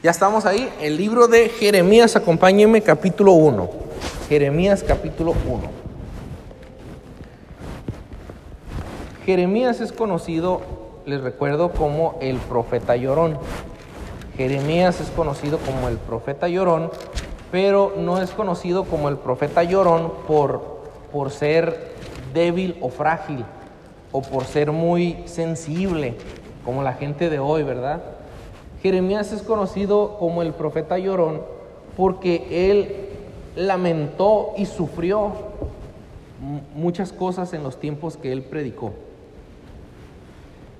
Ya estamos ahí, el libro de Jeremías, acompáñenme, capítulo 1. Jeremías, capítulo 1. Jeremías es conocido, les recuerdo, como el profeta llorón. Jeremías es conocido como el profeta llorón, pero no es conocido como el profeta llorón por, por ser débil o frágil, o por ser muy sensible, como la gente de hoy, ¿verdad? Jeremías es conocido como el profeta llorón porque él lamentó y sufrió muchas cosas en los tiempos que él predicó.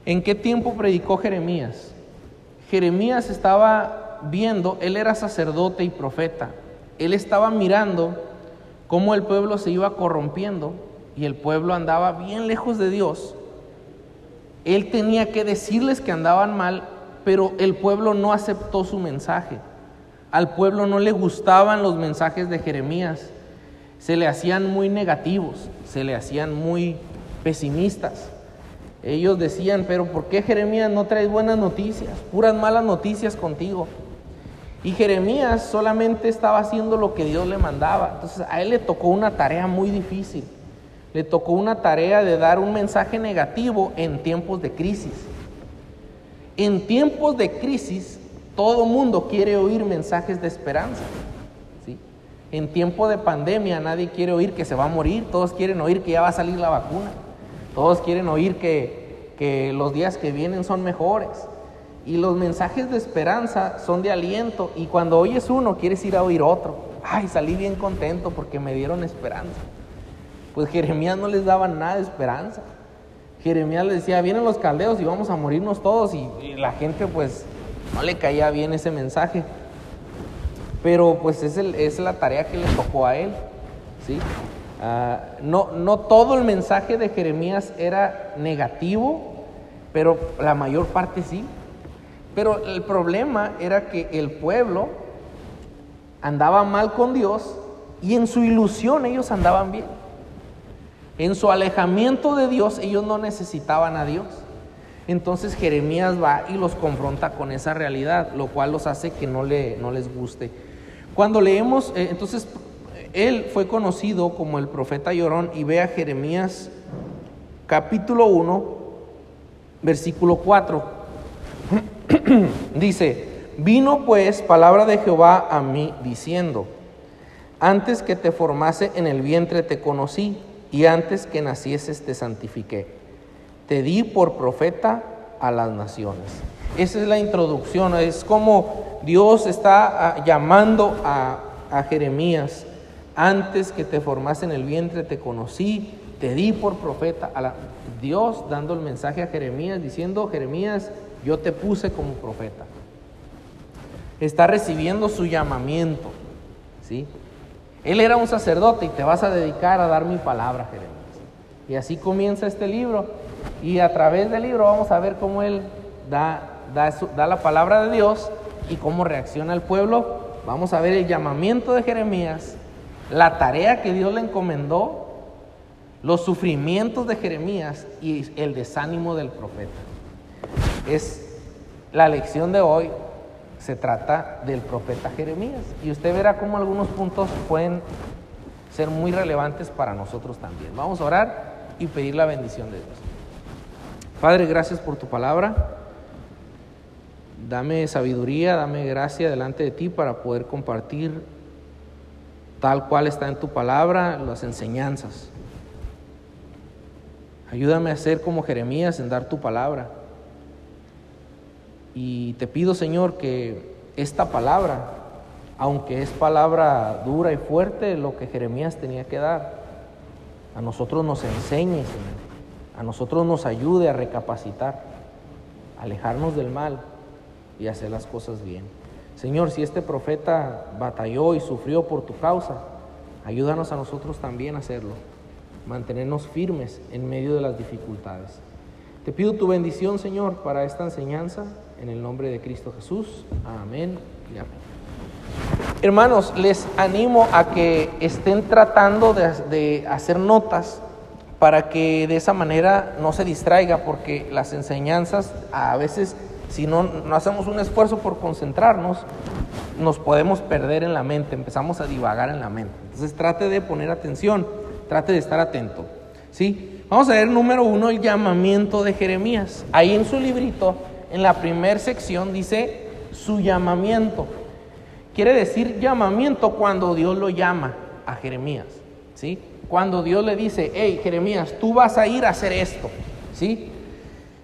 ¿En qué tiempo predicó Jeremías? Jeremías estaba viendo, él era sacerdote y profeta, él estaba mirando cómo el pueblo se iba corrompiendo y el pueblo andaba bien lejos de Dios. Él tenía que decirles que andaban mal pero el pueblo no aceptó su mensaje. Al pueblo no le gustaban los mensajes de Jeremías. Se le hacían muy negativos, se le hacían muy pesimistas. Ellos decían, pero ¿por qué Jeremías no trae buenas noticias? Puras malas noticias contigo. Y Jeremías solamente estaba haciendo lo que Dios le mandaba. Entonces a él le tocó una tarea muy difícil. Le tocó una tarea de dar un mensaje negativo en tiempos de crisis. En tiempos de crisis, todo mundo quiere oír mensajes de esperanza. ¿sí? En tiempo de pandemia, nadie quiere oír que se va a morir, todos quieren oír que ya va a salir la vacuna, todos quieren oír que, que los días que vienen son mejores. Y los mensajes de esperanza son de aliento, y cuando oyes uno, quieres ir a oír otro. Ay, salí bien contento porque me dieron esperanza. Pues Jeremías no les daba nada de esperanza. Jeremías le decía, vienen los caldeos y vamos a morirnos todos y, la gente pues no le caía bien ese mensaje. Pero pues es, es la tarea que le tocó a él. ¿sí? Ah, no, no todo el mensaje de Jeremías era negativo, pero la mayor parte sí. Pero el problema era que el pueblo andaba mal con Dios y en su ilusión ellos andaban bien. En su alejamiento de Dios ellos no necesitaban a Dios. Entonces Jeremías va y los confronta con esa realidad, lo cual los hace que no, le, no les guste. Cuando leemos, eh, entonces él fue conocido como el profeta llorón y ve a Jeremías capítulo 1, versículo 4. Dice, vino pues palabra de Jehová a mí diciendo, antes que te formase en el vientre te conocí y antes que nacieses te santifiqué. Te di por profeta a las naciones. Esa es la introducción, es como Dios está ah, llamando a, Jeremías. Antes que te formase en el vientre te conocí, te di por profeta. A la, Dios dando el mensaje a Jeremías diciendo, Jeremías, yo te puse como profeta. Está recibiendo su llamamiento. ¿sí? Él era un sacerdote y te vas a dedicar a dar mi palabra, Jeremías. Y así comienza este libro. Y a través del libro vamos a ver cómo él da, da, la palabra de Dios y cómo reacciona el pueblo. Vamos a ver el llamamiento de Jeremías, la tarea que Dios le encomendó, los sufrimientos de Jeremías y el desánimo del profeta. Es la lección de hoy se trata del profeta Jeremías. Y usted verá cómo algunos puntos pueden ser muy relevantes para nosotros también. Vamos a orar y pedir la bendición de Dios. Padre, gracias por tu palabra. Dame sabiduría, dame gracia delante de ti para poder compartir tal cual está en tu palabra las enseñanzas. Ayúdame a ser como Jeremías en dar tu palabra y te pido, Señor, que esta palabra, aunque es palabra dura y fuerte, lo que Jeremías tenía que dar, a nosotros nos enseñe, Señor. A nosotros nos ayude a recapacitar, a alejarnos del mal y hacer las cosas bien. Señor, si este profeta batalló y sufrió por tu causa, ayúdanos a nosotros también a hacerlo. Mantenernos firmes en medio de las dificultades. Te pido tu bendición, Señor, para esta enseñanza. En el nombre de Cristo Jesús. Amén y amén. Hermanos, les animo a que estén tratando de, hacer notas para que de esa manera no se distraiga, porque las enseñanzas a veces si no, no hacemos un esfuerzo por concentrarnos, nos podemos perder en la mente, empezamos a divagar en la mente. Entonces trate de poner atención, trate de estar atento. ¿sí? Vamos a ver número uno, el llamamiento de Jeremías. Ahí en su librito, en la primera sección, dice su llamamiento. Quiere decir llamamiento cuando Dios lo llama a Jeremías. ¿sí? Cuando Dios le dice, hey Jeremías, tú vas a ir a hacer esto. ¿sí?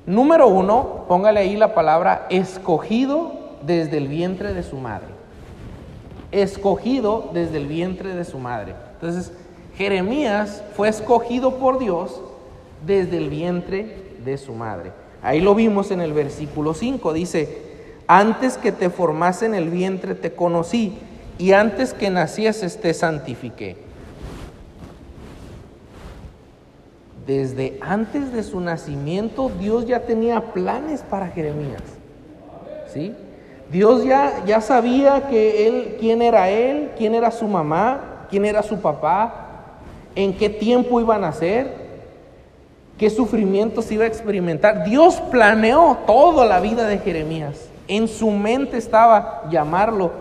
Número uno, póngale ahí la palabra escogido desde el vientre de su madre. Escogido desde el vientre de su madre. Entonces, Jeremías fue escogido por Dios desde el vientre de su madre. Ahí lo vimos en el versículo 5. Dice, antes que te formase en el vientre te conocí y antes que nacieses te santifiqué. Desde antes de su nacimiento Dios ya tenía planes para Jeremías. ¿Sí? Dios ya, ya sabía que él, quién era él, quién era su mamá, quién era su papá, en qué tiempo iban a nacer, qué sufrimientos iba a experimentar. Dios planeó toda la vida de Jeremías. En su mente estaba llamarlo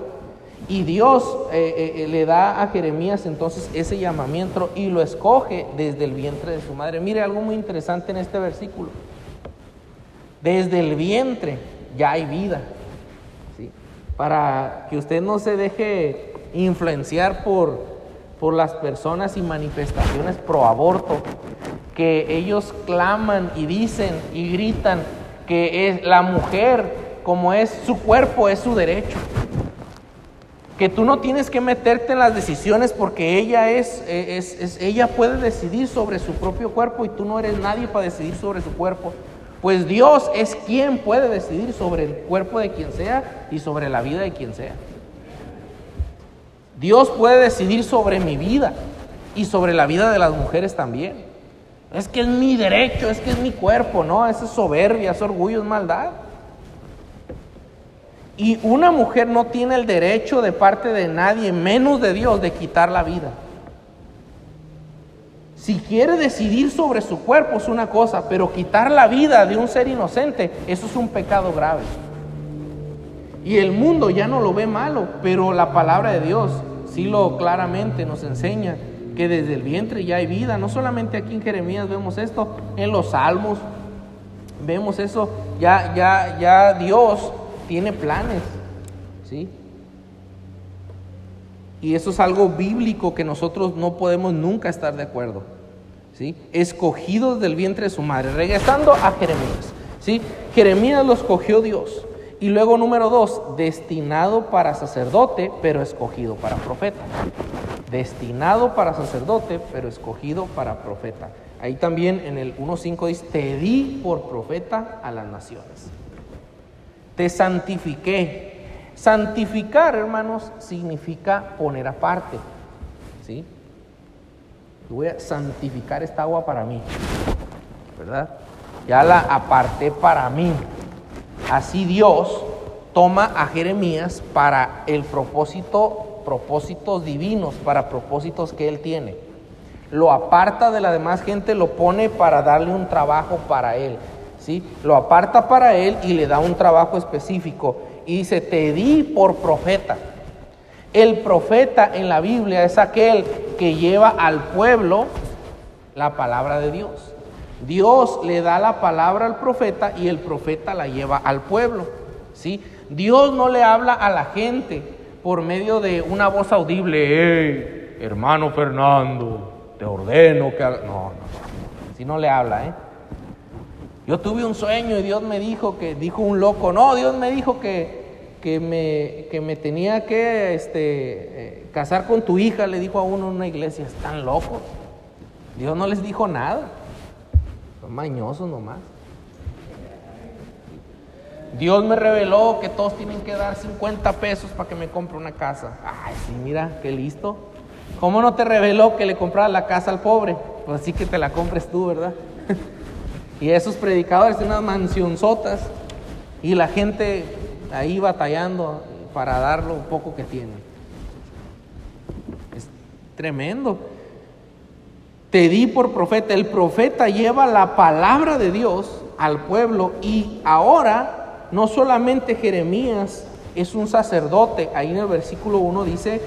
y Dios eh, eh, eh, le da a Jeremías entonces ese llamamiento y lo escoge desde el vientre de su madre. Mire algo muy interesante en este versículo. Desde el vientre ya hay vida. Para que usted no se deje influenciar por, por las personas y manifestaciones pro aborto, que ellos claman y dicen y gritan que es la mujer como es su cuerpo, es su derecho que tú no tienes que meterte en las decisiones porque ella es, es, ella puede decidir sobre su propio cuerpo y tú no eres nadie para decidir sobre su cuerpo. Pues Dios es quien puede decidir sobre el cuerpo de quien sea y sobre la vida de quien sea. Dios puede decidir sobre mi vida y sobre la vida de las mujeres también. Es que es mi derecho, es que es mi cuerpo, no, esa es soberbia, es orgullo, es maldad. Y una mujer no tiene el derecho de parte de nadie, menos de Dios, de quitar la vida. Si quiere decidir sobre su cuerpo es una cosa, pero quitar la vida de un ser inocente, eso es un pecado grave. Y el mundo ya no lo ve malo, pero la palabra de Dios sí lo claramente nos enseña que desde el vientre ya hay vida. No solamente aquí en Jeremías vemos esto, en los salmos vemos eso. Ya, ya, ya Dios tiene planes, ¿sí? Y eso es algo bíblico que nosotros no podemos nunca estar de acuerdo, ¿sí? Escogidos del vientre de su madre. Regresando a Jeremías, ¿sí? Jeremías lo escogió Dios. Y luego número dos, destinado para sacerdote, pero escogido para profeta. Destinado para sacerdote, pero escogido para profeta. Ahí también en el 1.5 dice, te di por profeta a las naciones te santifiqué. Santificar, hermanos, significa poner aparte. ¿Sí? voy a santificar esta agua para mí. ¿Verdad? Ya la aparté para mí. Así Dios toma a Jeremías para el propósito, propósitos divinos, para propósitos que él tiene. Lo aparta de la demás gente, lo pone para darle un trabajo para él. Lo aparta para él y le da un trabajo específico. Y dice, te di por profeta. El profeta en la Biblia es aquel que lleva al pueblo la palabra de Dios. Dios le da la palabra al profeta y el profeta la lleva al pueblo. ¿sí? Dios no le habla a la gente por medio de una voz audible, hey, hermano Fernando, te ordeno que haga... No, no, no, si no le habla, ¿eh? Yo tuve un sueño y Dios me dijo que, dijo un loco, no, Dios me dijo que, que, me, que me tenía que este, eh, casar con tu hija, le dijo a uno en una iglesia, están locos. Dios no les dijo nada, son mañosos nomás. Dios me reveló que todos tienen que dar 50 pesos para que me compre una casa. Ay, sí, mira, qué listo. ¿Cómo no te reveló que le comprara la casa al pobre? Pues sí que te la compres tú, ¿verdad? Y esos predicadores tienen unas mansionzotas y la gente ahí batallando para dar lo poco que tienen. Es tremendo. Te di por profeta. El profeta lleva la palabra de Dios al pueblo y ahora no solamente Jeremías es un sacerdote, ahí en el versículo 1 dice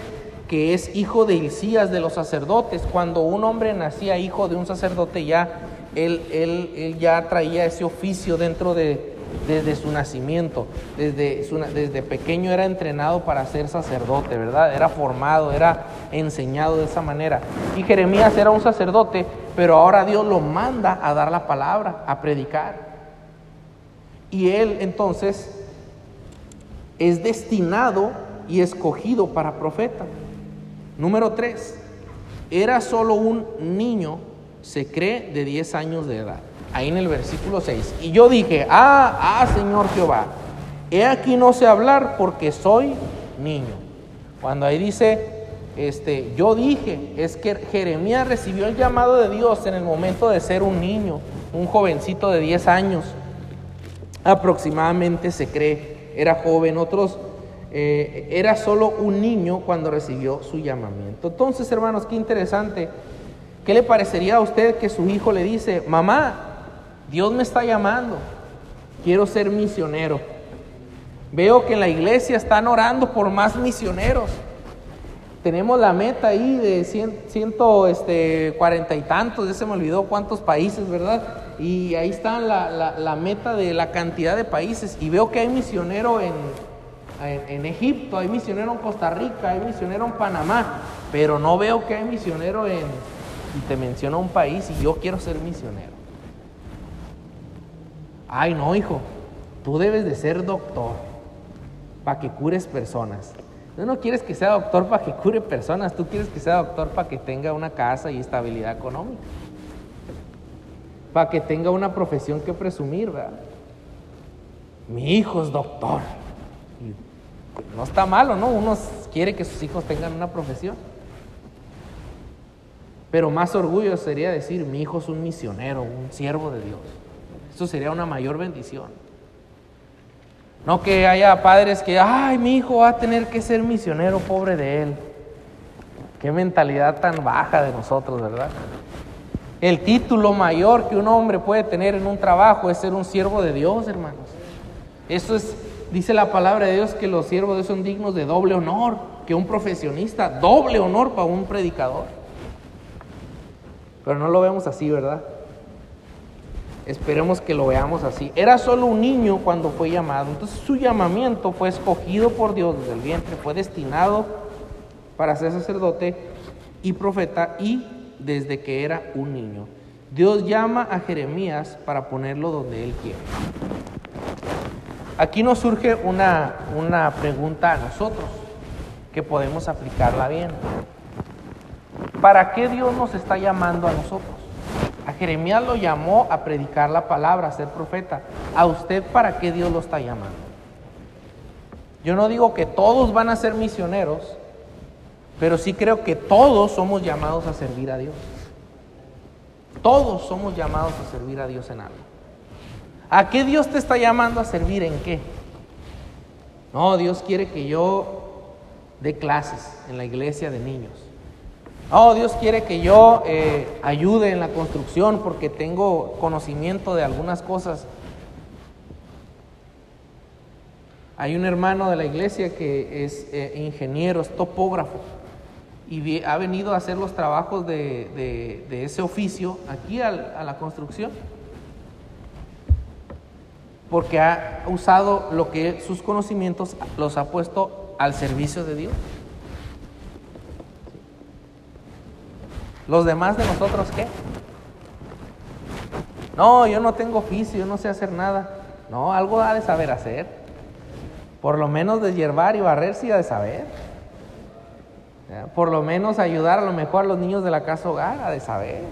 que es hijo de Hilcías de los sacerdotes. Cuando un hombre nacía hijo de un sacerdote ya, él, él, ya traía ese oficio dentro de, desde su nacimiento, desde, desde pequeño era entrenado para ser sacerdote, ¿verdad? Era formado, era enseñado de esa manera. Y Jeremías era un sacerdote, pero ahora Dios lo manda a dar la palabra, a predicar. Y él entonces es destinado y escogido para profeta. Número 3. Era solo un niño, se cree, de 10 años de edad. Ahí en el versículo 6. Y yo dije, ah, ah, Señor Jehová, he aquí no sé hablar porque soy niño. Cuando ahí dice, este, yo dije, es que Jeremías recibió el llamado de Dios en el momento de ser un niño, un jovencito de 10 años aproximadamente se cree, era joven, otros eh, era solo un niño cuando recibió su llamamiento. Entonces, hermanos, qué interesante. ¿Qué le parecería a usted que su hijo le dice, mamá, Dios me está llamando, quiero ser misionero? Veo que en la iglesia están orando por más misioneros. Tenemos la meta ahí de ciento este, cuarenta y tantos, ya se me olvidó cuántos países, ¿verdad? Y ahí está la, meta de la cantidad de países y veo que hay misionero en, en, Egipto, hay misionero en Costa Rica, hay misionero en Panamá, pero no veo que hay misionero en, y te menciono un país y yo quiero ser misionero. Ay, no, hijo, tú debes de ser doctor para que cures personas. Tú no quieres que sea doctor para que cure personas, tú quieres que sea doctor para que tenga una casa y estabilidad económica para que tenga una profesión que presumir, ¿verdad? Mi hijo es doctor. no está malo, ¿no? Uno quiere que sus hijos tengan una profesión. Pero más orgullo sería decir, mi hijo es un misionero, un siervo de Dios. Eso sería una mayor bendición. No que haya padres que, ay, mi hijo va a tener que ser misionero, pobre de él. Qué mentalidad tan baja de nosotros, ¿verdad? El título mayor que un hombre puede tener en un trabajo es ser un siervo de Dios, hermanos. Eso es, dice la palabra de Dios, que los siervos de Dios son dignos de doble honor, que un profesionista, doble honor para un predicador. Pero no lo vemos así, ¿verdad? Esperemos que lo veamos así. Era solo un niño cuando fue llamado. Entonces su llamamiento fue escogido por Dios desde el vientre, fue destinado para ser sacerdote y profeta y desde que era un niño. Dios llama a Jeremías para ponerlo donde Él quiere. Aquí nos surge una, una pregunta a nosotros, que podemos aplicarla bien. ¿Para qué Dios nos está llamando a nosotros? A Jeremías lo llamó a predicar la palabra, a ser profeta. ¿A usted para qué Dios lo está llamando? Yo no digo que todos van a ser misioneros, pero sí creo que todos somos llamados a servir a Dios. Todos somos llamados a servir a Dios en algo. ¿A qué Dios te está llamando a servir? ¿En qué? No, Dios quiere que yo dé clases en la iglesia de niños. No, Dios quiere que yo eh, ayude en la construcción porque tengo conocimiento de algunas cosas. Hay un hermano de la iglesia que es eh, ingeniero, es topógrafo y ha venido a hacer los trabajos de, ese oficio aquí a la construcción. Porque ha usado lo que sus conocimientos los ha puesto al servicio de Dios. ¿Los demás de nosotros qué? No, yo no tengo oficio, yo no sé hacer nada. No, algo ha de saber hacer. Por lo menos de hierbar y barrer sí ha de saber. Por lo menos ayudar a lo mejor a los niños de la casa hogar a de saber.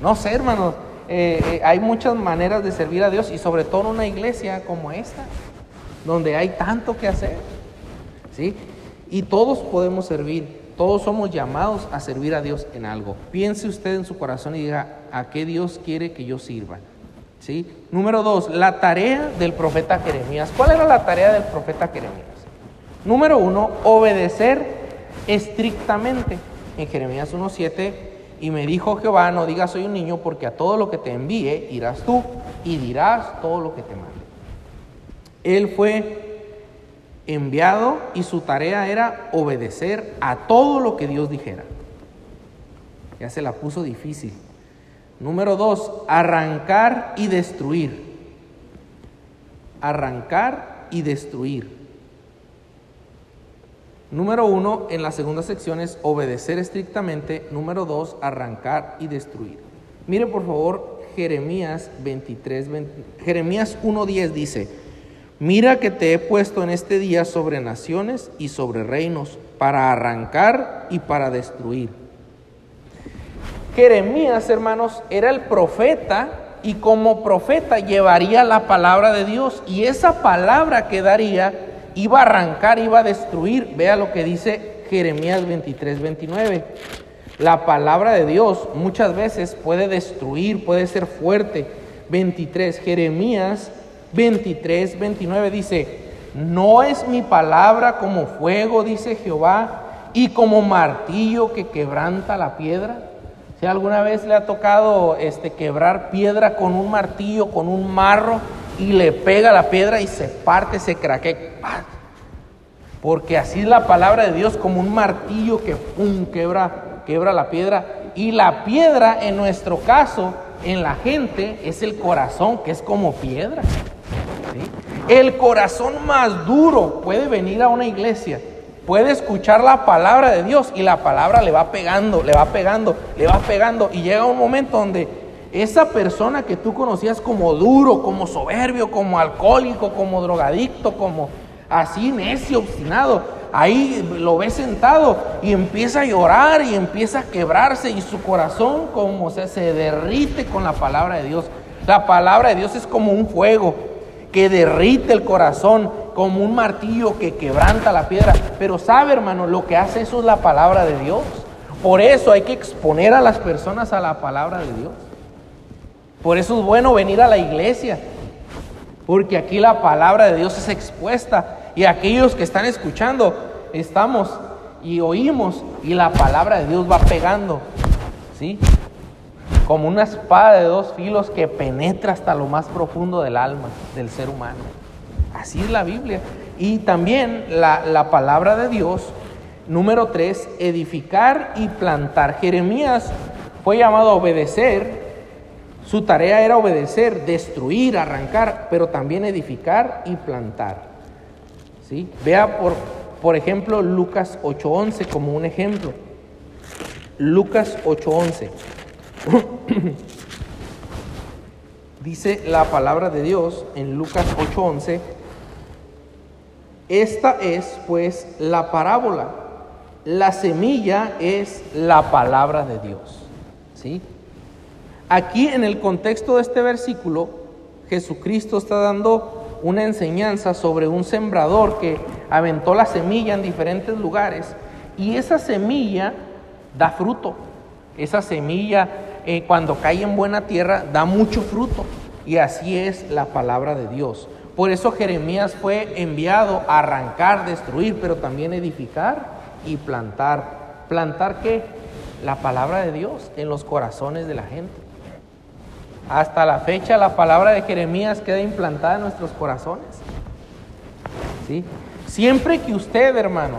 No sé, hermanos, eh, eh, hay muchas maneras de servir a Dios y sobre todo en una iglesia como esta, donde hay tanto que hacer. ¿Sí? Y todos podemos servir, todos somos llamados a servir a Dios en algo. Piense usted en su corazón y diga, ¿a qué Dios quiere que yo sirva? ¿Sí? Número dos, la tarea del profeta Jeremías. ¿Cuál era la tarea del profeta Jeremías? Número uno, obedecer estrictamente. En Jeremías 1.7, y me dijo Jehová, no digas soy un niño, porque a todo lo que te envíe irás tú. y dirás todo lo que te mande. Él fue enviado y su tarea era obedecer a todo lo que Dios dijera. Ya se la puso difícil. Número dos, arrancar y destruir. Arrancar y destruir. Número uno, en la segunda sección es obedecer estrictamente. Número dos, arrancar y destruir. Mire por favor Jeremías 23, Jeremías 1.10 dice, mira que te he puesto en este día sobre naciones y sobre reinos para arrancar y para destruir. Jeremías, hermanos, era el profeta y como profeta llevaría la palabra de Dios y esa palabra que daría iba a arrancar, iba a destruir. Vea lo que dice Jeremías 23, 29. La palabra de Dios muchas veces puede destruir, puede ser fuerte. 23, Jeremías 23, 29 dice, no es mi palabra como fuego, dice Jehová, y como martillo que quebranta la piedra. Si alguna vez le ha tocado este, quebrar piedra con un martillo, con un marro, y le pega la piedra y se parte, se craquea. Porque así es la palabra de Dios como un martillo que pum, quebra, quebra la piedra. Y la piedra en nuestro caso, en la gente, es el corazón, que es como piedra. El corazón más duro puede venir a una iglesia, puede escuchar la palabra de Dios y la palabra le va pegando, le va pegando, le va pegando. Y llega un momento donde esa persona que tú conocías como duro, como soberbio, como alcohólico, como drogadicto, como así necio, obstinado, ahí lo ve sentado y empieza a llorar y empieza a quebrarse y su corazón como se, se derrite con la palabra de Dios. La palabra de Dios es como un fuego que derrite el corazón, como un martillo que quebranta la piedra. Pero sabe, hermano, lo que hace eso es la palabra de Dios. Por eso hay que exponer a las personas a la palabra de Dios. Por eso es bueno venir a la iglesia, porque aquí la palabra de Dios es expuesta y aquellos que están escuchando estamos y oímos y la palabra de Dios va pegando, ¿sí? Como una espada de dos filos que penetra hasta lo más profundo del alma del ser humano. Así es la Biblia. Y también la, la palabra de Dios, número tres, edificar y plantar. Jeremías fue llamado a obedecer su tarea era obedecer, destruir, arrancar, pero también edificar y plantar. ¿Sí? Vea por, por ejemplo Lucas 8.11 como un ejemplo. Lucas 8.11. Dice la palabra de Dios en Lucas 8:11, esta es pues la parábola, la semilla es la palabra de Dios. ¿Sí? Aquí en el contexto de este versículo, Jesucristo está dando una enseñanza sobre un sembrador que aventó la semilla en diferentes lugares y esa semilla da fruto. Esa semilla eh, cuando cae en buena tierra da mucho fruto y así es la palabra de Dios. Por eso Jeremías fue enviado a arrancar, destruir, pero también edificar y plantar. ¿Plantar qué? La palabra de Dios en los corazones de la gente. Hasta la fecha la palabra de Jeremías queda implantada en nuestros corazones. ¿Sí? Siempre que usted, hermano,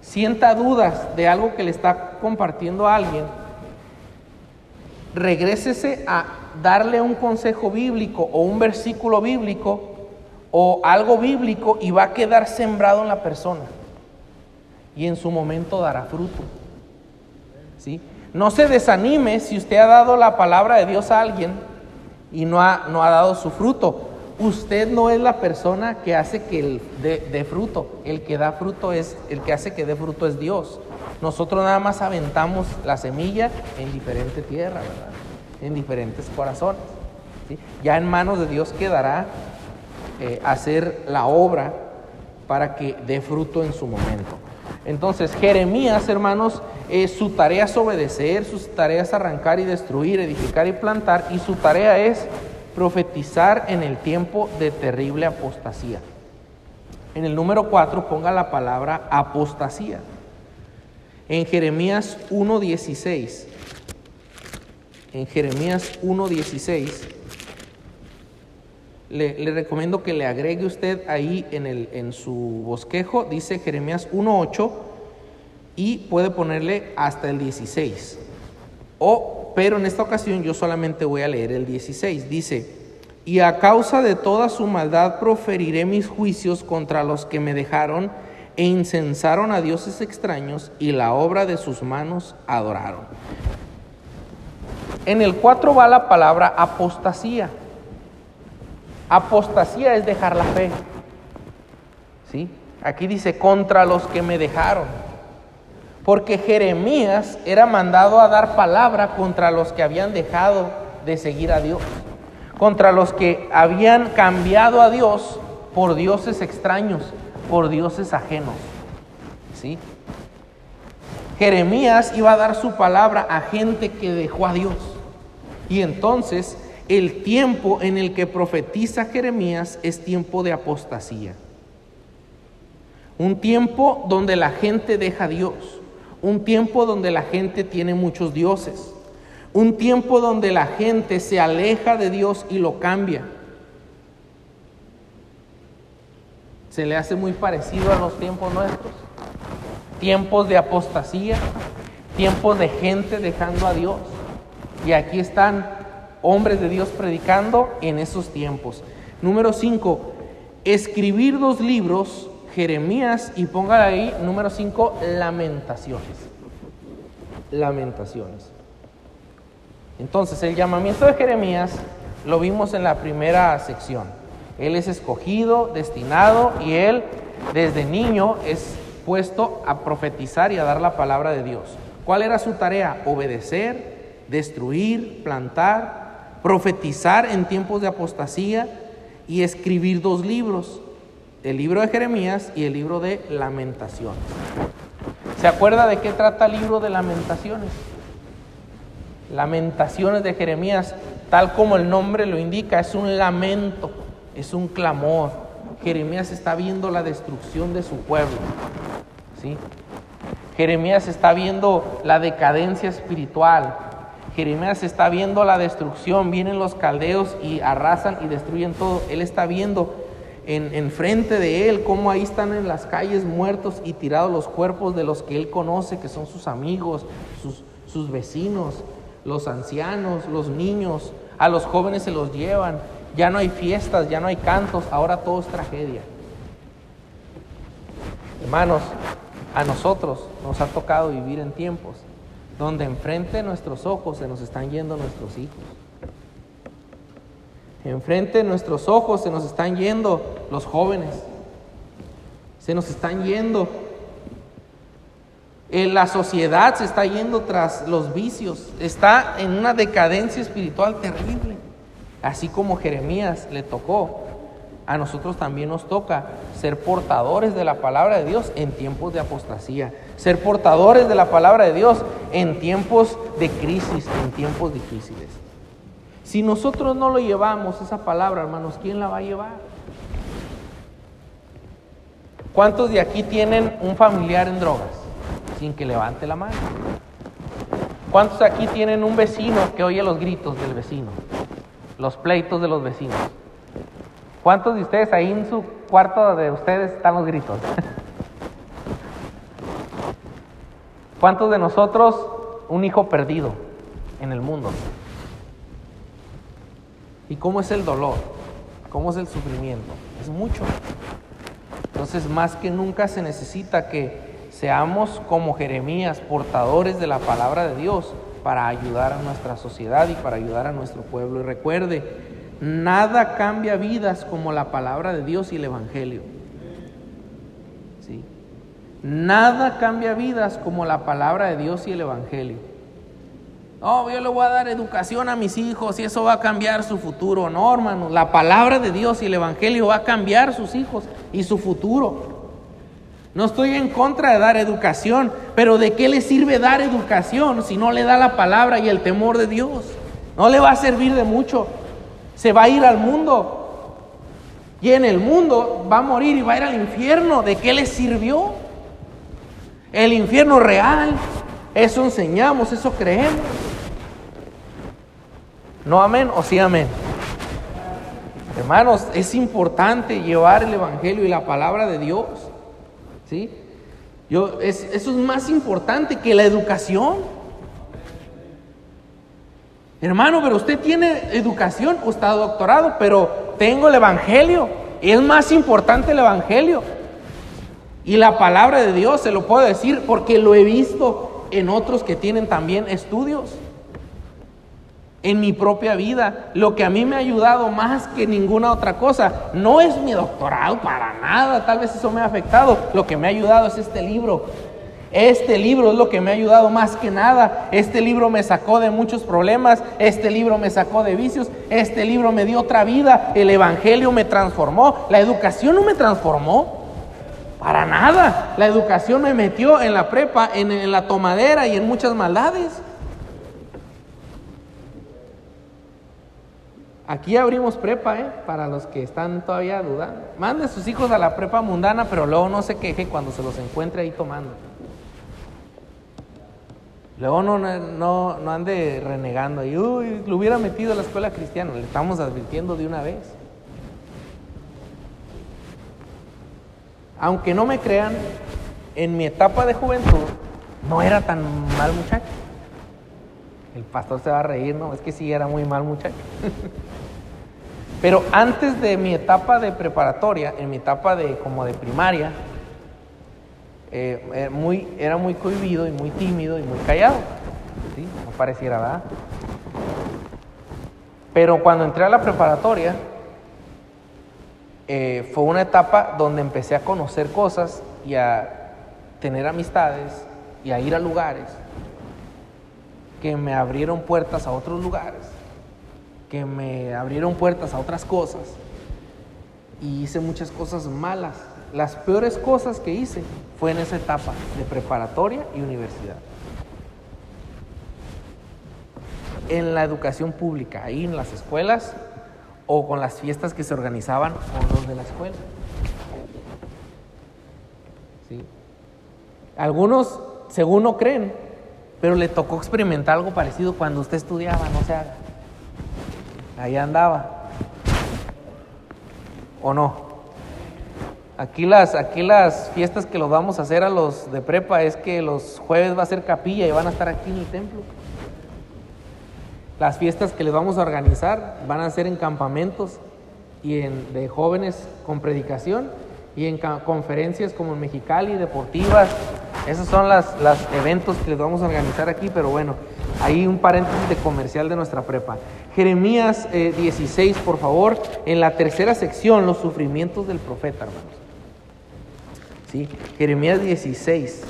sienta dudas de algo que le está compartiendo a alguien, regrésese a darle un consejo bíblico o un versículo bíblico o algo bíblico y va a quedar sembrado en la persona. Y en su momento dará fruto. ¿Sí? No se desanime si usted ha dado la palabra de Dios a alguien y no ha, no ha dado su fruto. Usted no es la persona que hace que el dé fruto. El que da fruto es, el que hace que dé fruto es Dios. Nosotros nada más aventamos la semilla en diferente tierra. En diferentes corazones. Ya en manos de Dios quedará eh, hacer la obra para que dé fruto en su momento. Entonces, Jeremías, hermanos, eh, su tarea es obedecer, su tarea es arrancar y destruir, edificar y plantar, y su tarea es profetizar en el tiempo de terrible apostasía. En el número 4 ponga la palabra apostasía. En Jeremías 1.16, en Jeremías 1.16, le, recomiendo que le agregue usted ahí en, el, en su bosquejo, dice Jeremías 1.8 y puede ponerle hasta el 16. O, pero en esta ocasión yo solamente voy a leer el 16. Dice, y a causa de toda su maldad proferiré mis juicios contra los que me dejaron e incensaron a dioses extraños y la obra de sus manos adoraron. En el 4 va la palabra apostasía. Apostasía es dejar la fe. ¿Sí? Aquí dice contra los que me dejaron. Porque Jeremías era mandado a dar palabra contra los que habían dejado de seguir a Dios. Contra los que habían cambiado a Dios por dioses extraños, por dioses ajenos. ¿Sí? Jeremías iba a dar su palabra a gente que dejó a Dios. Y entonces el tiempo en el que profetiza Jeremías es tiempo de apostasía. Un tiempo donde la gente deja a Dios. Un tiempo donde la gente tiene muchos dioses. Un tiempo donde la gente se aleja de Dios y lo cambia. Se le hace muy parecido a los tiempos nuestros. Tiempos de apostasía, tiempos de gente dejando a Dios. Y aquí están hombres de Dios predicando en esos tiempos. Número 5, escribir dos libros, Jeremías, y póngale ahí, número 5, lamentaciones. Lamentaciones. Entonces, el llamamiento de Jeremías lo vimos en la primera sección. Él es escogido, destinado, y él desde niño es puesto a profetizar y a dar la palabra de Dios. ¿Cuál era su tarea? Obedecer, destruir, plantar, profetizar en tiempos de apostasía y escribir dos libros, el libro de Jeremías y el libro de lamentaciones. ¿Se acuerda de qué trata el libro de lamentaciones? Lamentaciones de Jeremías, tal como el nombre lo indica, es un lamento, es un clamor. Jeremías está viendo la destrucción de su pueblo. ¿sí? Jeremías está viendo la decadencia espiritual, Jeremías está viendo la destrucción, vienen los caldeos y arrasan y destruyen todo. Él está viendo en, frente de él cómo ahí están en las calles muertos y tirados los cuerpos de los que él conoce, que son sus amigos, sus, sus vecinos, los ancianos, los niños. A los jóvenes se los llevan. Ya no hay fiestas, ya no hay cantos, ahora todo es tragedia. Hermanos, a nosotros nos ha tocado vivir en tiempos donde enfrente de nuestros ojos se nos están yendo nuestros hijos. Enfrente de nuestros ojos se nos están yendo los jóvenes. Se nos están yendo. Eh, la sociedad se está yendo tras los vicios. Está en una decadencia espiritual terrible. Así como Jeremías le tocó a nosotros también nos toca ser portadores de la palabra de Dios en tiempos de apostasía, ser portadores de la palabra de Dios en tiempos de crisis, en tiempos difíciles. Si nosotros no lo llevamos, esa palabra, hermanos, ¿quién la va a llevar? ¿Cuántos de aquí tienen un familiar en drogas? Sin que levante la mano. ¿Cuántos aquí tienen un vecino que oye los gritos del vecino? Los pleitos de los vecinos. ¿Cuántos de ustedes ahí en su cuarto de ustedes están los gritos? ¿Cuántos de nosotros un hijo perdido en el mundo? ¿Y cómo es el dolor? ¿Cómo es el sufrimiento? Es mucho. Entonces, más que nunca se necesita que seamos como Jeremías, portadores de la palabra de Dios para ayudar a nuestra sociedad y para ayudar a nuestro pueblo. Y recuerde, Nada cambia vidas como la palabra de Dios y el Evangelio. Nada cambia vidas como la palabra de Dios y el Evangelio. No, yo le voy a dar educación a mis hijos y eso va a cambiar su futuro. No, hermano, la palabra de Dios y el Evangelio va a cambiar sus hijos y su futuro. No estoy en contra de dar educación, pero ¿de qué le sirve dar educación si no le da la palabra y el temor de Dios? No le va a servir de mucho se va a ir al mundo. Y en el mundo va a morir y va a ir al infierno. ¿De qué le sirvió? El infierno real. Eso enseñamos, eso creemos. ¿No amén o sí amén? Hermanos, es importante llevar el Evangelio y la palabra de Dios. ¿Sí? Yo, es, eso es más importante que la educación. Hermano, pero usted tiene educación, usted ha doctorado, pero tengo el Evangelio. Es más importante el Evangelio. Y la palabra de Dios, se lo puedo decir porque lo he visto en otros que tienen también estudios. En mi propia vida, lo que a mí me ha ayudado más que ninguna otra cosa, no es mi doctorado para nada, tal vez eso me ha afectado, lo que me ha ayudado es este libro, este libro es lo que me ha ayudado más que nada. Este libro me sacó de muchos problemas. Este libro me sacó de vicios. Este libro me dio otra vida. El Evangelio me transformó. La educación no me transformó. Para nada. La educación me metió en la prepa, en, la tomadera y en muchas maldades. Aquí abrimos prepa, ¿eh? Para los que están todavía dudando. Mande a sus hijos a la prepa mundana, pero luego no se queje cuando se los encuentre ahí tomando. Luego no, no, no ande renegando y, uy, lo hubiera metido a la escuela cristiana. Le estamos advirtiendo de una vez. Aunque no me crean, en mi etapa de juventud no era tan mal muchacho. El pastor se va a reír, ¿no? Es que sí era muy mal muchacho. Pero antes de mi etapa de preparatoria, en mi etapa de como de primaria, eh, era, muy, era muy cohibido y muy tímido y muy callado. ¿sí? No pareciera, ¿verdad? Pero cuando entré a la preparatoria, eh, fue una etapa donde empecé a conocer cosas y a tener amistades y a ir a lugares que me abrieron puertas a otros lugares, que me abrieron puertas a otras cosas y hice muchas cosas malas las peores cosas que hice fue en esa etapa de preparatoria y universidad. En la educación pública, ahí en las escuelas o con las fiestas que se organizaban con los de la escuela. Algunos, según no creen, pero le tocó experimentar algo parecido cuando usted estudiaba, no se haga. Ahí andaba. ¿O no? Aquí las, aquí las fiestas que los vamos a hacer a los de prepa es que los jueves va a ser capilla y van a estar aquí en el templo. Las fiestas que les vamos a organizar van a ser en campamentos y en, de jóvenes con predicación y en conferencias como en Mexicali, deportivas. Esos son los eventos que les vamos a organizar aquí, pero bueno, ahí un paréntesis de comercial de nuestra prepa. Jeremías 16, eh, por favor, en la tercera sección, los sufrimientos del profeta, hermanos. ¿sí? Jeremías 16.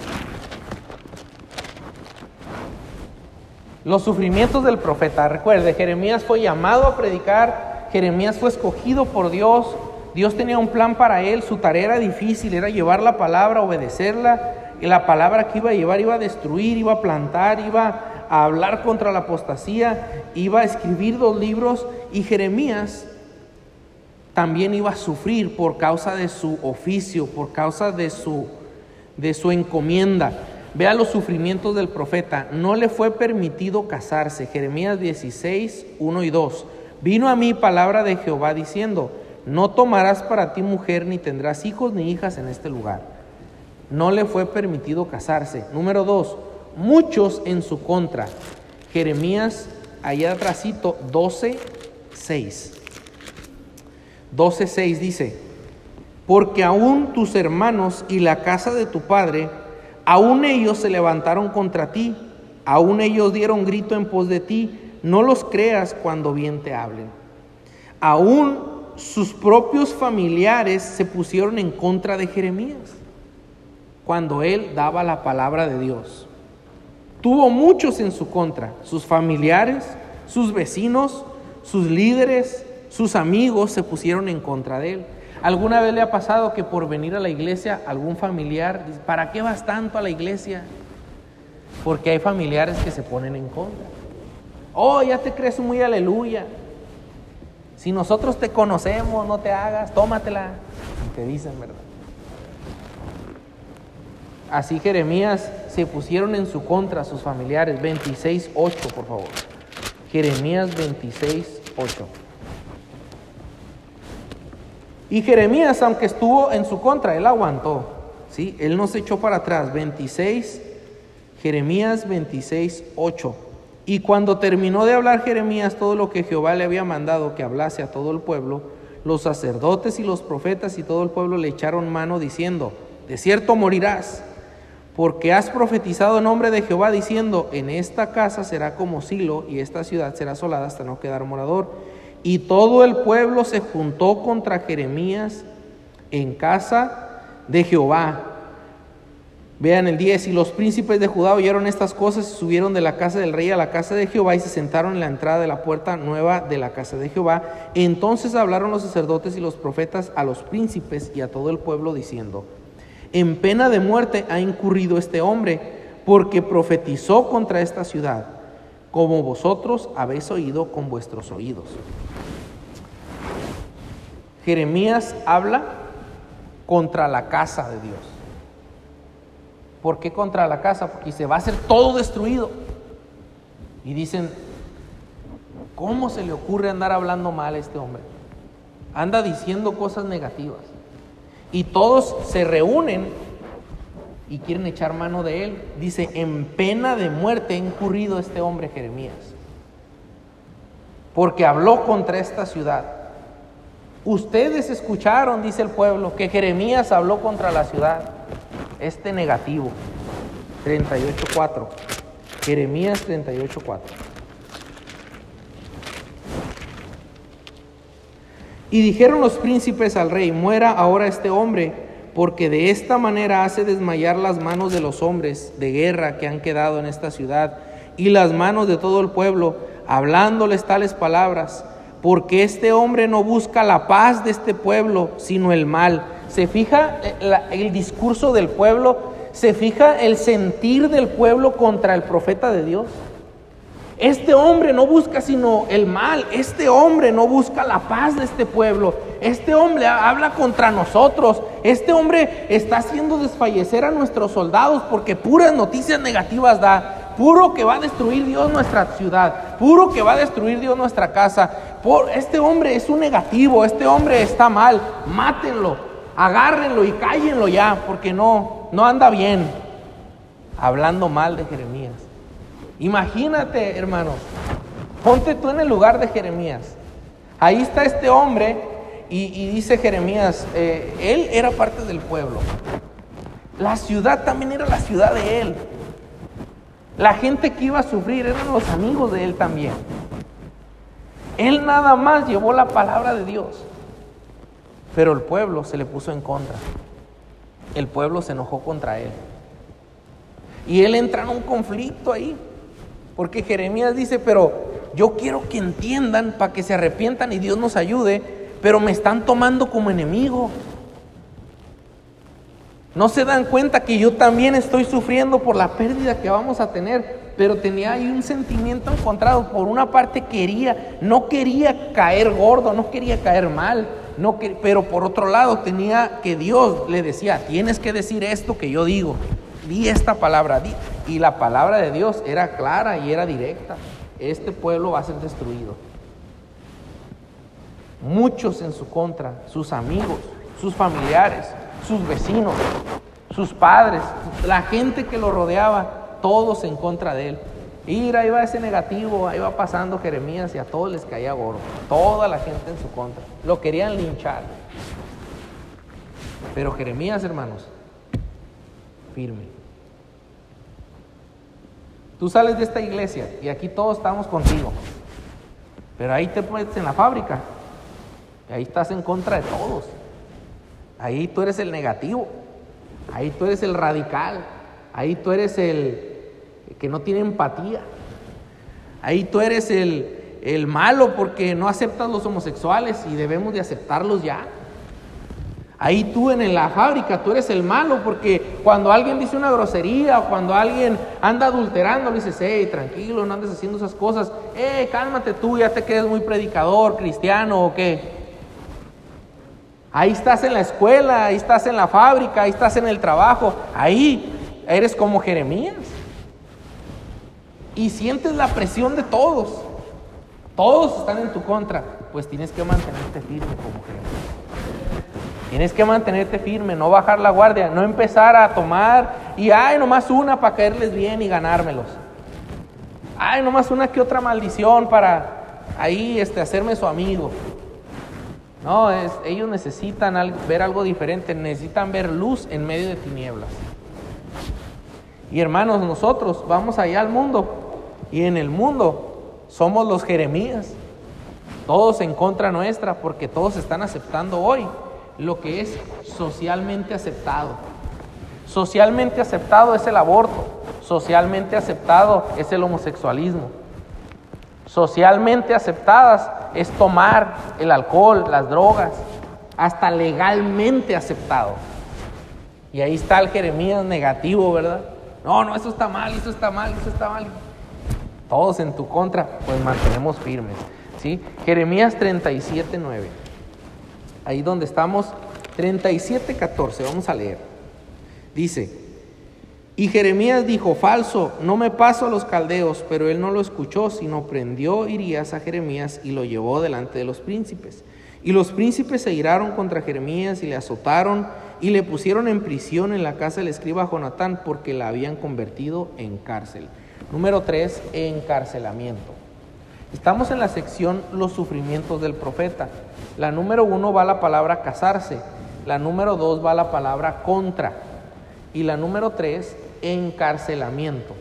Los sufrimientos del profeta. Recuerde, Jeremías fue llamado a predicar, Jeremías fue escogido por Dios, Dios tenía un plan para él, su tarea era difícil, era llevar la palabra, obedecerla, y la palabra que iba a llevar iba a destruir, iba a plantar, iba a hablar contra la apostasía, iba a escribir dos libros, y Jeremías también iba a sufrir por causa de su oficio, por causa de su, de su encomienda. Vea los sufrimientos del profeta. No le fue permitido casarse. Jeremías 16, 1 y 2. Vino a mí palabra de Jehová diciendo, no tomarás para ti mujer, ni tendrás hijos ni hijas en este lugar. No le fue permitido casarse. Número 2. Muchos en su contra. Jeremías, allá atrásito, 12, 6. 12.6 dice, porque aún tus hermanos y la casa de tu padre, aún ellos se levantaron contra ti, aún ellos dieron grito en pos de ti, no los creas cuando bien te hablen. Aún sus propios familiares se pusieron en contra de Jeremías cuando él daba la palabra de Dios. Tuvo muchos en su contra, sus familiares, sus vecinos, sus líderes, sus amigos se pusieron en contra de él. ¿Alguna vez le ha pasado que por venir a la iglesia algún familiar dice, ¿para qué vas tanto a la iglesia? Porque hay familiares que se ponen en contra. Oh, ya te crees muy aleluya. Si nosotros te conocemos, no te hagas, tómatela. te dicen, ¿verdad? Así Jeremías se pusieron en su contra sus familiares. 26.8, por favor. Jeremías 26.8. Y Jeremías, aunque estuvo en su contra, él aguantó. ¿sí? Él no se echó para atrás. 26, Jeremías 26, 8. Y cuando terminó de hablar Jeremías todo lo que Jehová le había mandado que hablase a todo el pueblo, los sacerdotes y los profetas y todo el pueblo le echaron mano diciendo, de cierto morirás, porque has profetizado en nombre de Jehová diciendo, en esta casa será como silo y esta ciudad será asolada hasta no quedar morador. Y todo el pueblo se juntó contra Jeremías en casa de Jehová. Vean el 10, y los príncipes de Judá oyeron estas cosas y subieron de la casa del rey a la casa de Jehová y se sentaron en la entrada de la puerta nueva de la casa de Jehová. Entonces hablaron los sacerdotes y los profetas a los príncipes y a todo el pueblo diciendo, en pena de muerte ha incurrido este hombre porque profetizó contra esta ciudad, como vosotros habéis oído con vuestros oídos. Jeremías habla contra la casa de Dios. ¿Por qué contra la casa? Porque se va a hacer todo destruido. Y dicen, ¿cómo se le ocurre andar hablando mal a este hombre? Anda diciendo cosas negativas. Y todos se reúnen y quieren echar mano de él. Dice, en pena de muerte ha incurrido este hombre Jeremías. Porque habló contra esta ciudad. Ustedes escucharon, dice el pueblo, que Jeremías habló contra la ciudad este negativo. 38.4. Jeremías 38.4. Y dijeron los príncipes al rey, muera ahora este hombre, porque de esta manera hace desmayar las manos de los hombres de guerra que han quedado en esta ciudad y las manos de todo el pueblo, hablándoles tales palabras, porque este hombre no busca la paz de este pueblo, sino el mal se fija el discurso del pueblo, se fija el sentir del pueblo contra el profeta de Dios. Este hombre no busca sino el mal, este hombre no busca la paz de este pueblo, este hombre habla contra nosotros, este hombre está haciendo desfallecer a nuestros soldados porque puras noticias negativas da, puro que va a destruir Dios nuestra ciudad, puro que va a destruir Dios nuestra casa. Por, este hombre es un negativo, este hombre está mal, mátenlo agárrenlo y cállenlo ya, porque no, no anda bien. Hablando mal de Jeremías. Imagínate, hermano, ponte tú en el lugar de Jeremías. Ahí está este hombre y, dice Jeremías, eh, él era parte del pueblo. La ciudad también era la ciudad de él. La gente que iba a sufrir eran los amigos de él también. Él nada más llevó la palabra de Dios. Pero el pueblo se le puso en contra. El pueblo se enojó contra él. Y él entra en un conflicto ahí. Porque Jeremías dice, pero yo quiero que entiendan para que se arrepientan y Dios nos ayude, pero me están tomando como enemigo. No se dan cuenta que yo también estoy sufriendo por la pérdida que vamos a tener, pero tenía ahí un sentimiento encontrado. Por una parte quería, no quería caer gordo, no quería caer mal, no pero por otro lado tenía que Dios le decía, tienes que decir esto que yo digo, di esta palabra, di. y la palabra de Dios era clara y era directa, este pueblo va a ser destruido. Muchos en su contra, sus amigos, sus familiares, sus vecinos, sus padres, la gente que lo rodeaba, todos en contra de él. Y ahí va ese negativo, ahí va pasando Jeremías y a todos les caía gordo. Toda la gente en su contra. Lo querían linchar. Pero Jeremías, hermanos, firme. Tú sales de esta iglesia y aquí todos estamos contigo. Pero ahí te pones en la fábrica. Ahí estás en contra de todos. Ahí tú eres el negativo. Ahí tú eres el radical. Ahí tú eres el, que no tiene empatía. Ahí tú eres el, el malo porque no aceptas los homosexuales y debemos de aceptarlos ya. Ahí tú en la fábrica, tú eres el malo porque cuando alguien dice una grosería o cuando alguien anda adulterando, dices, hey, tranquilo, no andes haciendo esas cosas, hey, cálmate tú, ya te quedas muy predicador, cristiano o qué. Ahí estás en la escuela, ahí estás en la fábrica, ahí estás en el trabajo, ahí eres como Jeremías y sientes la presión de todos, todos están en tu contra, pues tienes que mantenerte firme como Jeremías. Tienes que mantenerte firme, no bajar la guardia, no empezar a tomar y, ay, nomás una para caerles bien y ganármelos. Ay, nomás una que otra maldición para ahí este, hacerme su amigo. No, es, ellos necesitan ver algo diferente, necesitan ver luz en medio de tinieblas. Y hermanos, nosotros vamos allá al mundo y en el mundo somos los Jeremías, todos en contra nuestra porque todos están aceptando hoy lo que es socialmente aceptado. Socialmente aceptado es el aborto, socialmente aceptado es el homosexualismo, socialmente aceptadas es tomar el alcohol, las drogas, hasta legalmente aceptado. Y ahí está el Jeremías negativo, ¿verdad? No, no, eso está mal, eso está mal, eso está mal. Todos en tu contra, pues mantenemos firmes. ¿sí? Jeremías 37, 9. Ahí donde estamos, 37, 14, vamos a leer. Dice, y Jeremías dijo, falso, no me paso a los caldeos, pero él no lo escuchó, sino prendió Irías a Jeremías y lo llevó delante de los príncipes. Y los príncipes se iraron contra Jeremías y le azotaron y le pusieron en prisión en la casa del escriba Jonatán porque la habían convertido en cárcel. Número 3, encarcelamiento. Estamos en la sección los sufrimientos del profeta. La número uno va la palabra casarse, la número dos va la palabra contra y la número tres encarcelamiento.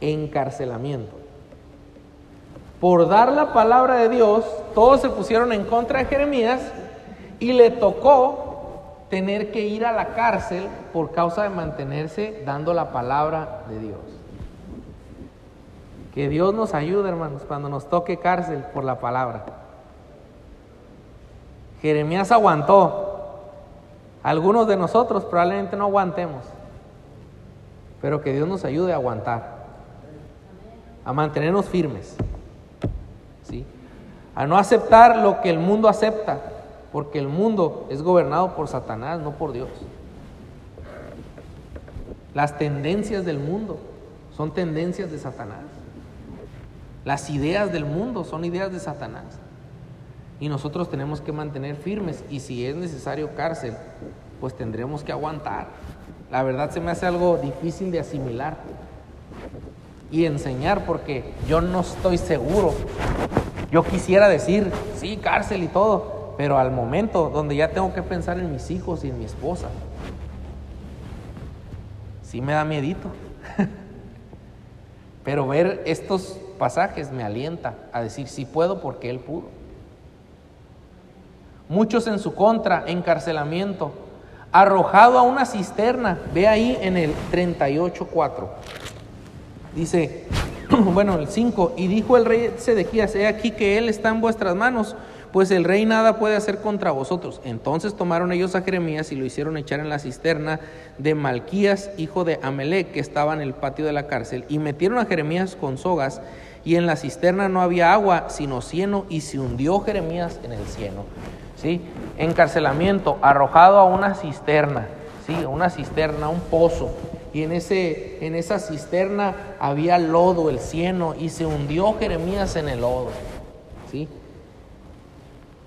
Encarcelamiento. Por dar la palabra de Dios, todos se pusieron en contra de Jeremías y le tocó tener que ir a la cárcel por causa de mantenerse dando la palabra de Dios. Que Dios nos ayude, hermanos, cuando nos toque cárcel por la palabra. Jeremías aguantó, algunos de nosotros probablemente no aguantemos, pero que Dios nos ayude a aguantar, a mantenernos firmes, ¿sí? a no aceptar lo que el mundo acepta, porque el mundo es gobernado por Satanás, no por Dios. Las tendencias del mundo son tendencias de Satanás. Las ideas del mundo son ideas de Satanás. Y nosotros tenemos que mantener firmes y si es necesario cárcel, pues tendremos que aguantar. La verdad se me hace algo difícil de asimilar y enseñar porque yo no estoy seguro. Yo quisiera decir, sí, cárcel y todo, pero al momento donde ya tengo que pensar en mis hijos y en mi esposa, sí me da miedito. pero ver estos pasajes me alienta a decir, sí puedo porque Él pudo muchos en su contra, encarcelamiento, arrojado a una cisterna. Ve ahí en el 38.4. Dice, bueno, el 5, y dijo el rey Sedequías, he aquí que él está en vuestras manos, pues el rey nada puede hacer contra vosotros. Entonces tomaron ellos a Jeremías y lo hicieron echar en la cisterna de Malquías, hijo de Amelec, que estaba en el patio de la cárcel, y metieron a Jeremías con sogas, y en la cisterna no había agua, sino cieno, y se hundió Jeremías en el cieno. Encarcelamiento, arrojado a una cisterna, ¿sí? Una cisterna, un pozo. Y en, ese, en esa cisterna había lodo, el cieno, y se hundió Jeremías en el lodo, ¿sí?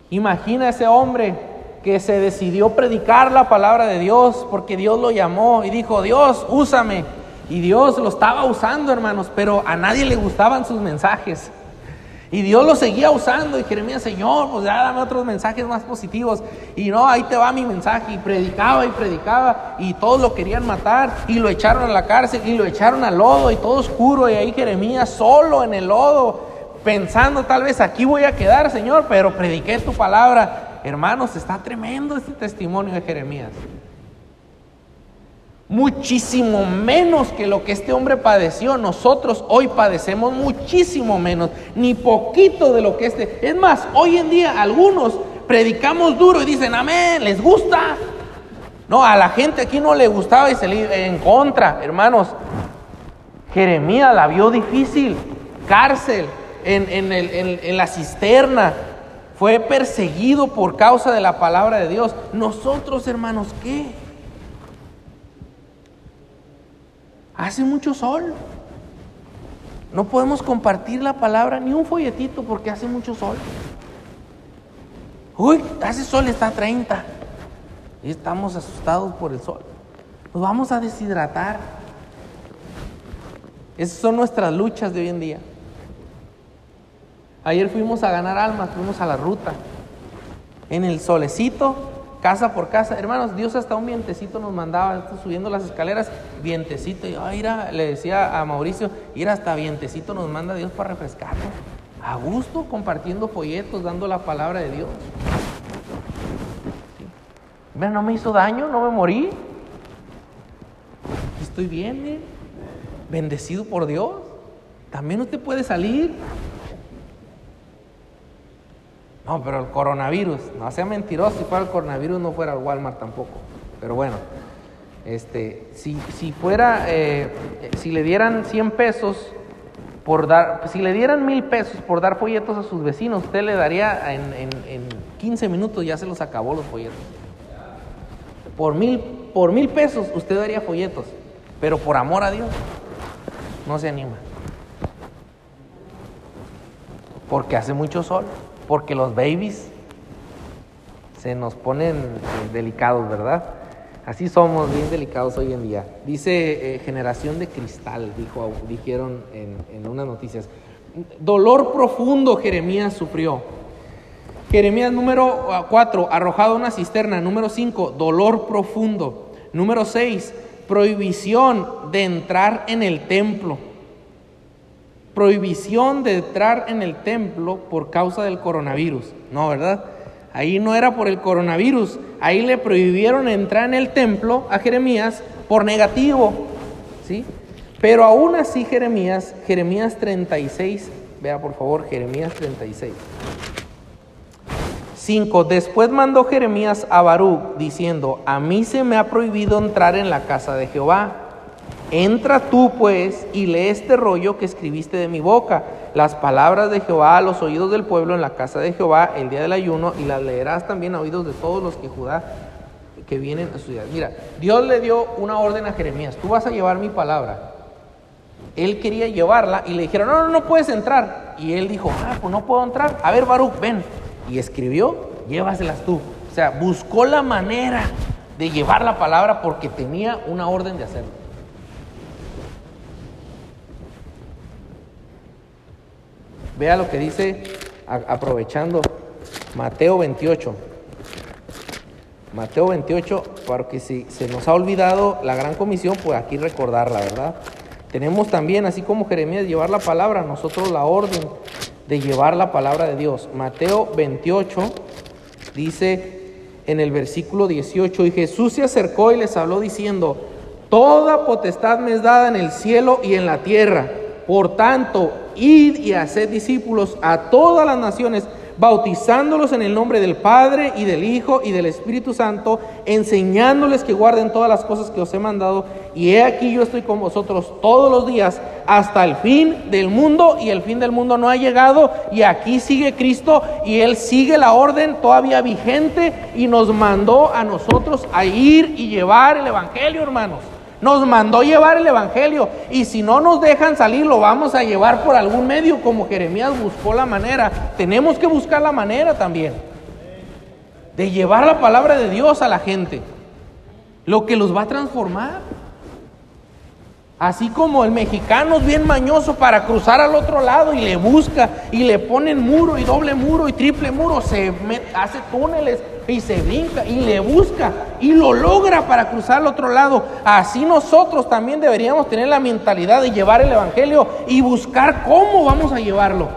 Imagina ese hombre que se decidió predicar la palabra de Dios porque Dios lo llamó y dijo, Dios, úsame. Y Dios lo estaba usando, hermanos, pero a nadie le gustaban sus mensajes. Y Dios lo seguía usando y Jeremías, Señor, pues ya dame otros mensajes más positivos. Y no, ahí te va mi mensaje. Y predicaba y predicaba y todos lo querían matar y lo echaron a la cárcel y lo echaron al lodo y todo oscuro. Y ahí Jeremías solo en el lodo, pensando tal vez aquí voy a quedar, Señor, pero prediqué tu palabra. Hermanos, está tremendo este testimonio de Jeremías muchísimo menos que lo que este hombre padeció. Nosotros hoy padecemos muchísimo menos, ni poquito de lo que este. Es más, hoy en día algunos predicamos duro y dicen, amén, les gusta. No, a la gente aquí no le gustaba y se le en contra, hermanos. Jeremías la vio difícil, cárcel, en, en la cisterna, fue perseguido por causa de la palabra de Dios. Nosotros, hermanos, ¿qué? Hace mucho sol. No podemos compartir la palabra ni un folletito porque hace mucho sol. Uy, hace sol, está a 30. Y estamos asustados por el sol. Nos vamos a deshidratar. Esas son nuestras luchas de hoy en día. Ayer fuimos a ganar almas, fuimos a la ruta. En el solecito, casa por casa. Hermanos, Dios hasta un vientecito nos mandaba, subiendo las escaleras, vientecito. Y ay, le decía a Mauricio, ir hasta vientecito nos manda Dios para refrescarnos. A gusto, compartiendo folletos, dando la palabra de Dios. no me hizo daño, no me morí. Estoy bien, bendecido por Dios. También usted puede salir. No, pero el coronavirus, no sea mentiroso, si fuera el coronavirus no fuera el Walmart tampoco. Pero bueno, este, si, si fuera, eh, si le dieran 100 pesos por dar, si le dieran mil pesos por dar folletos a sus vecinos, usted le daría en, en, en 15 minutos, ya se los acabó los folletos. Por mil, por mil pesos usted daría folletos, pero por amor a Dios no se anima. Porque hace mucho sol porque los babies se nos ponen eh, delicados, ¿verdad? Así somos, bien delicados hoy en día. Dice eh, generación de cristal, dijo, dijeron en, en unas noticias. Dolor profundo Jeremías sufrió. Jeremías número 4, arrojado a una cisterna. Número 5, dolor profundo. Número 6, prohibición de entrar en el templo prohibición de entrar en el templo por causa del coronavirus. No, ¿verdad? Ahí no era por el coronavirus, ahí le prohibieron entrar en el templo a Jeremías por negativo, ¿sí? Pero aún así Jeremías, Jeremías 36, vea por favor Jeremías 36. 5. Después mandó Jeremías a Baruch diciendo, a mí se me ha prohibido entrar en la casa de Jehová Entra tú pues y lee este rollo que escribiste de mi boca, las palabras de Jehová a los oídos del pueblo en la casa de Jehová el día del ayuno y las leerás también a oídos de todos los que Judá que vienen a estudiar. Mira, Dios le dio una orden a Jeremías, tú vas a llevar mi palabra. Él quería llevarla y le dijeron, no, no, no puedes entrar. Y él dijo, ah, pues no puedo entrar. A ver, Baruch, ven. Y escribió, llévaselas tú. O sea, buscó la manera de llevar la palabra porque tenía una orden de hacerlo. Vea lo que dice, aprovechando Mateo 28. Mateo 28, porque si se nos ha olvidado la gran comisión, pues aquí recordarla, ¿verdad? Tenemos también, así como Jeremías, llevar la palabra, nosotros la orden de llevar la palabra de Dios. Mateo 28 dice en el versículo 18, y Jesús se acercó y les habló diciendo, Toda potestad me es dada en el cielo y en la tierra. Por tanto, id y haced discípulos a todas las naciones, bautizándolos en el nombre del Padre y del Hijo y del Espíritu Santo, enseñándoles que guarden todas las cosas que os he mandado. Y he aquí yo estoy con vosotros todos los días hasta el fin del mundo y el fin del mundo no ha llegado y aquí sigue Cristo y Él sigue la orden todavía vigente y nos mandó a nosotros a ir y llevar el Evangelio, hermanos. Nos mandó llevar el Evangelio y si no nos dejan salir lo vamos a llevar por algún medio como Jeremías buscó la manera. Tenemos que buscar la manera también de llevar la palabra de Dios a la gente. Lo que los va a transformar. Así como el mexicano es bien mañoso para cruzar al otro lado y le busca y le ponen muro y doble muro y triple muro, se hace túneles y se brinca y le busca y lo logra para cruzar al otro lado. Así nosotros también deberíamos tener la mentalidad de llevar el Evangelio y buscar cómo vamos a llevarlo.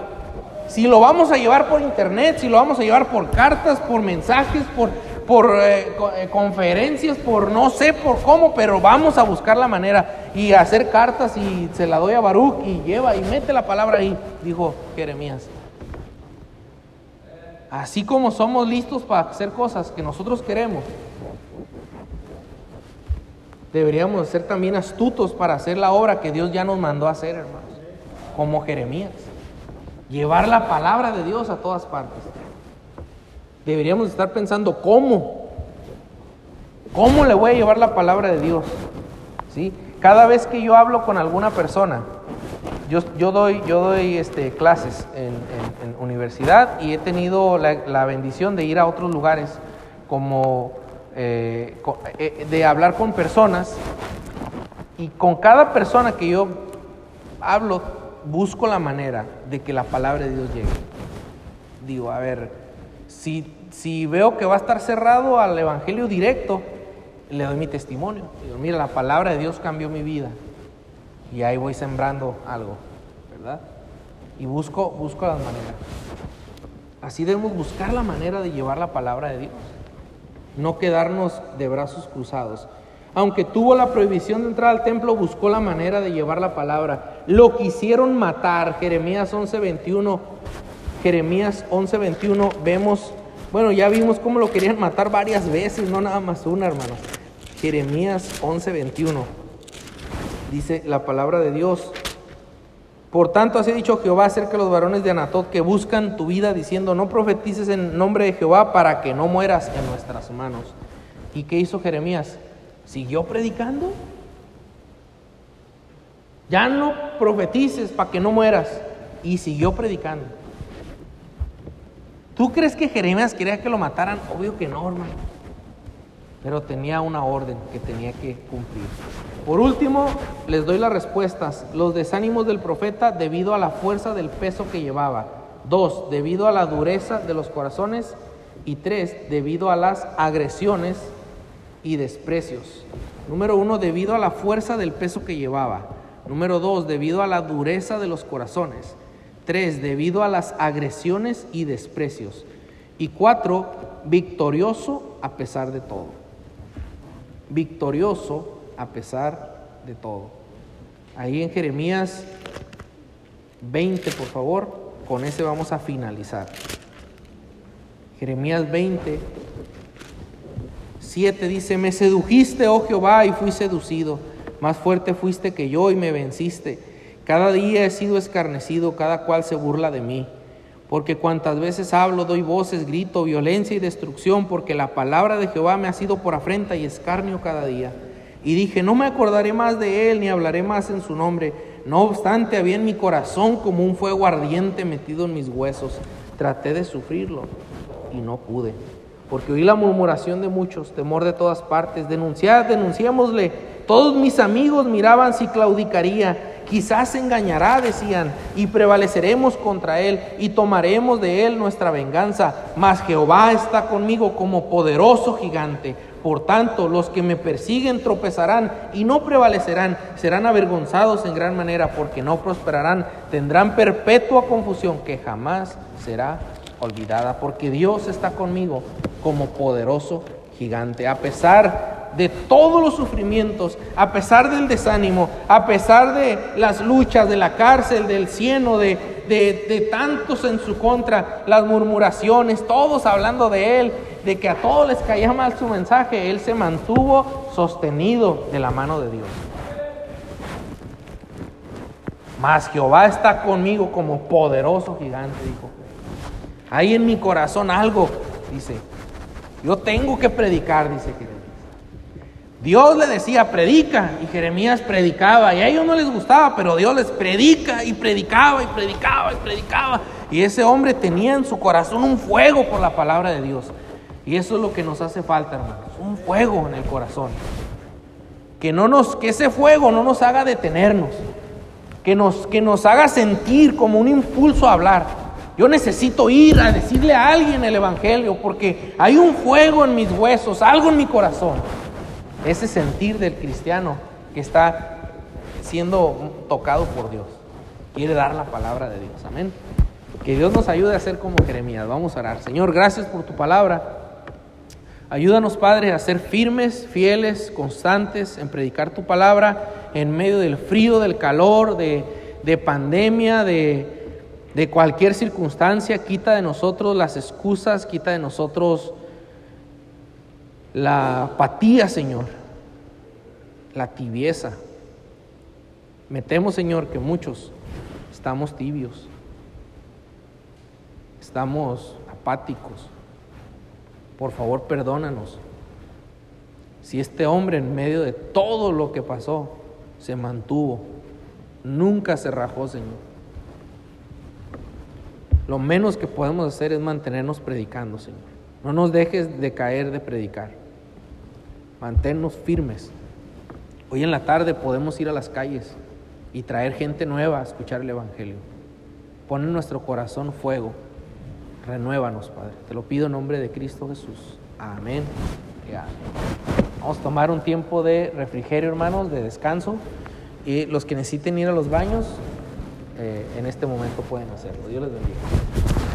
Si lo vamos a llevar por internet, si lo vamos a llevar por cartas, por mensajes, por por eh, eh, conferencias, por no sé por cómo, pero vamos a buscar la manera y hacer cartas y se la doy a Baruch y lleva y mete la palabra ahí, dijo Jeremías. Así como somos listos para hacer cosas que nosotros queremos, deberíamos ser también astutos para hacer la obra que Dios ya nos mandó a hacer, hermanos, como Jeremías. Llevar la palabra de Dios a todas partes deberíamos estar pensando cómo, cómo le voy a llevar la palabra de Dios. ¿Sí? Cada vez que yo hablo con alguna persona, yo, yo doy, yo doy este, clases en, universidad y he tenido la, bendición de ir a otros lugares como eh, eh, de hablar con personas y con cada persona que yo hablo busco la manera de que la palabra de Dios llegue. Digo, a ver, si, si veo que va a estar cerrado al Evangelio directo, le doy mi testimonio. Digo, mira, la palabra de Dios cambió mi vida. Y ahí voy sembrando algo, ¿verdad? Y busco, busco las maneras. Así debemos buscar la manera de llevar la palabra de Dios. No quedarnos de brazos cruzados. Aunque tuvo la prohibición de entrar al templo, buscó la manera de llevar la palabra. Lo quisieron matar. Jeremías 11:21. Jeremías 11:21 vemos, bueno, ya vimos cómo lo querían matar varias veces, no nada más una, hermanos. Jeremías 11:21. Dice la palabra de Dios. Por tanto, así ha dicho Jehová acerca de los varones de Anatot que buscan tu vida, diciendo: No profetices en nombre de Jehová para que no mueras en nuestras manos. ¿Y qué hizo Jeremías? ¿Siguió predicando? Ya no profetices para que no mueras. Y siguió predicando. ¿Tú crees que Jeremías quería que lo mataran? Obvio que no, hermano pero tenía una orden que tenía que cumplir. Por último, les doy las respuestas. Los desánimos del profeta debido a la fuerza del peso que llevaba. Dos, debido a la dureza de los corazones. Y tres, debido a las agresiones y desprecios. Número uno, debido a la fuerza del peso que llevaba. Número dos, debido a la dureza de los corazones. Tres, debido a las agresiones y desprecios. Y cuatro, victorioso a pesar de todo victorioso a pesar de todo. Ahí en Jeremías 20, por favor, con ese vamos a finalizar. Jeremías 20, 7 dice, me sedujiste, oh Jehová, y fui seducido. Más fuerte fuiste que yo y me venciste. Cada día he sido escarnecido, cada cual se burla de mí. Porque cuantas veces hablo, doy voces, grito, violencia y destrucción, porque la palabra de Jehová me ha sido por afrenta y escarnio cada día. Y dije, no me acordaré más de él, ni hablaré más en su nombre. No obstante, había en mi corazón como un fuego ardiente metido en mis huesos. Traté de sufrirlo y no pude. Porque oí la murmuración de muchos, temor de todas partes. Denunciad, denunciémosle. Todos mis amigos miraban si claudicaría Quizás se engañará, decían, y prevaleceremos contra él y tomaremos de él nuestra venganza. Mas Jehová está conmigo como poderoso gigante. Por tanto, los que me persiguen tropezarán y no prevalecerán, serán avergonzados en gran manera porque no prosperarán, tendrán perpetua confusión que jamás será olvidada, porque Dios está conmigo como poderoso gigante. A pesar de todos los sufrimientos, a pesar del desánimo, a pesar de las luchas, de la cárcel, del cieno, de, de, tantos en su contra, las murmuraciones, todos hablando de él, de que a todos les caía mal su mensaje, él se mantuvo sostenido de la mano de Dios. Mas Jehová está conmigo como poderoso gigante, dijo. Hay en mi corazón algo, dice. Yo tengo que predicar, dice que Dios le decía, predica, y Jeremías predicaba, y a ellos no les gustaba, pero Dios les predica y predicaba y predicaba y predicaba. Y ese hombre tenía en su corazón un fuego por la palabra de Dios. Y eso es lo que nos hace falta, hermanos, un fuego en el corazón. Que, no nos, que ese fuego no nos haga detenernos, que nos, que nos haga sentir como un impulso a hablar. Yo necesito ir a decirle a alguien el Evangelio porque hay un fuego en mis huesos, algo en mi corazón ese sentir del cristiano que está siendo tocado por Dios. Quiere dar la palabra de Dios. Amén. Que Dios nos ayude a ser como Jeremías. Vamos a orar. Señor, gracias por tu palabra. Ayúdanos, Padre, a ser firmes, fieles, constantes en predicar tu palabra en medio del frío, del calor, de, pandemia, de, de cualquier circunstancia. Quita de nosotros las excusas, quita de nosotros la apatía, Señor, la tibieza. Metemos, Señor, que muchos estamos tibios, estamos apáticos. Por favor, perdónanos. Si este hombre en medio de todo lo que pasó se mantuvo, Nunca se rajó, Señor. Lo menos que podemos hacer es mantenernos predicando, Señor. No nos dejes de caer de predicar. Manténnos firmes. Hoy en la tarde podemos ir a las calles y traer gente nueva a escuchar el Evangelio. Pon en nuestro corazón fuego. Renuévanos, Padre. Te lo pido en nombre de Cristo Jesús. Amén. Vamos a tomar un tiempo de refrigerio, hermanos, de descanso. Y los que necesiten ir a los baños, eh, en este momento pueden hacerlo. Dios les bendiga.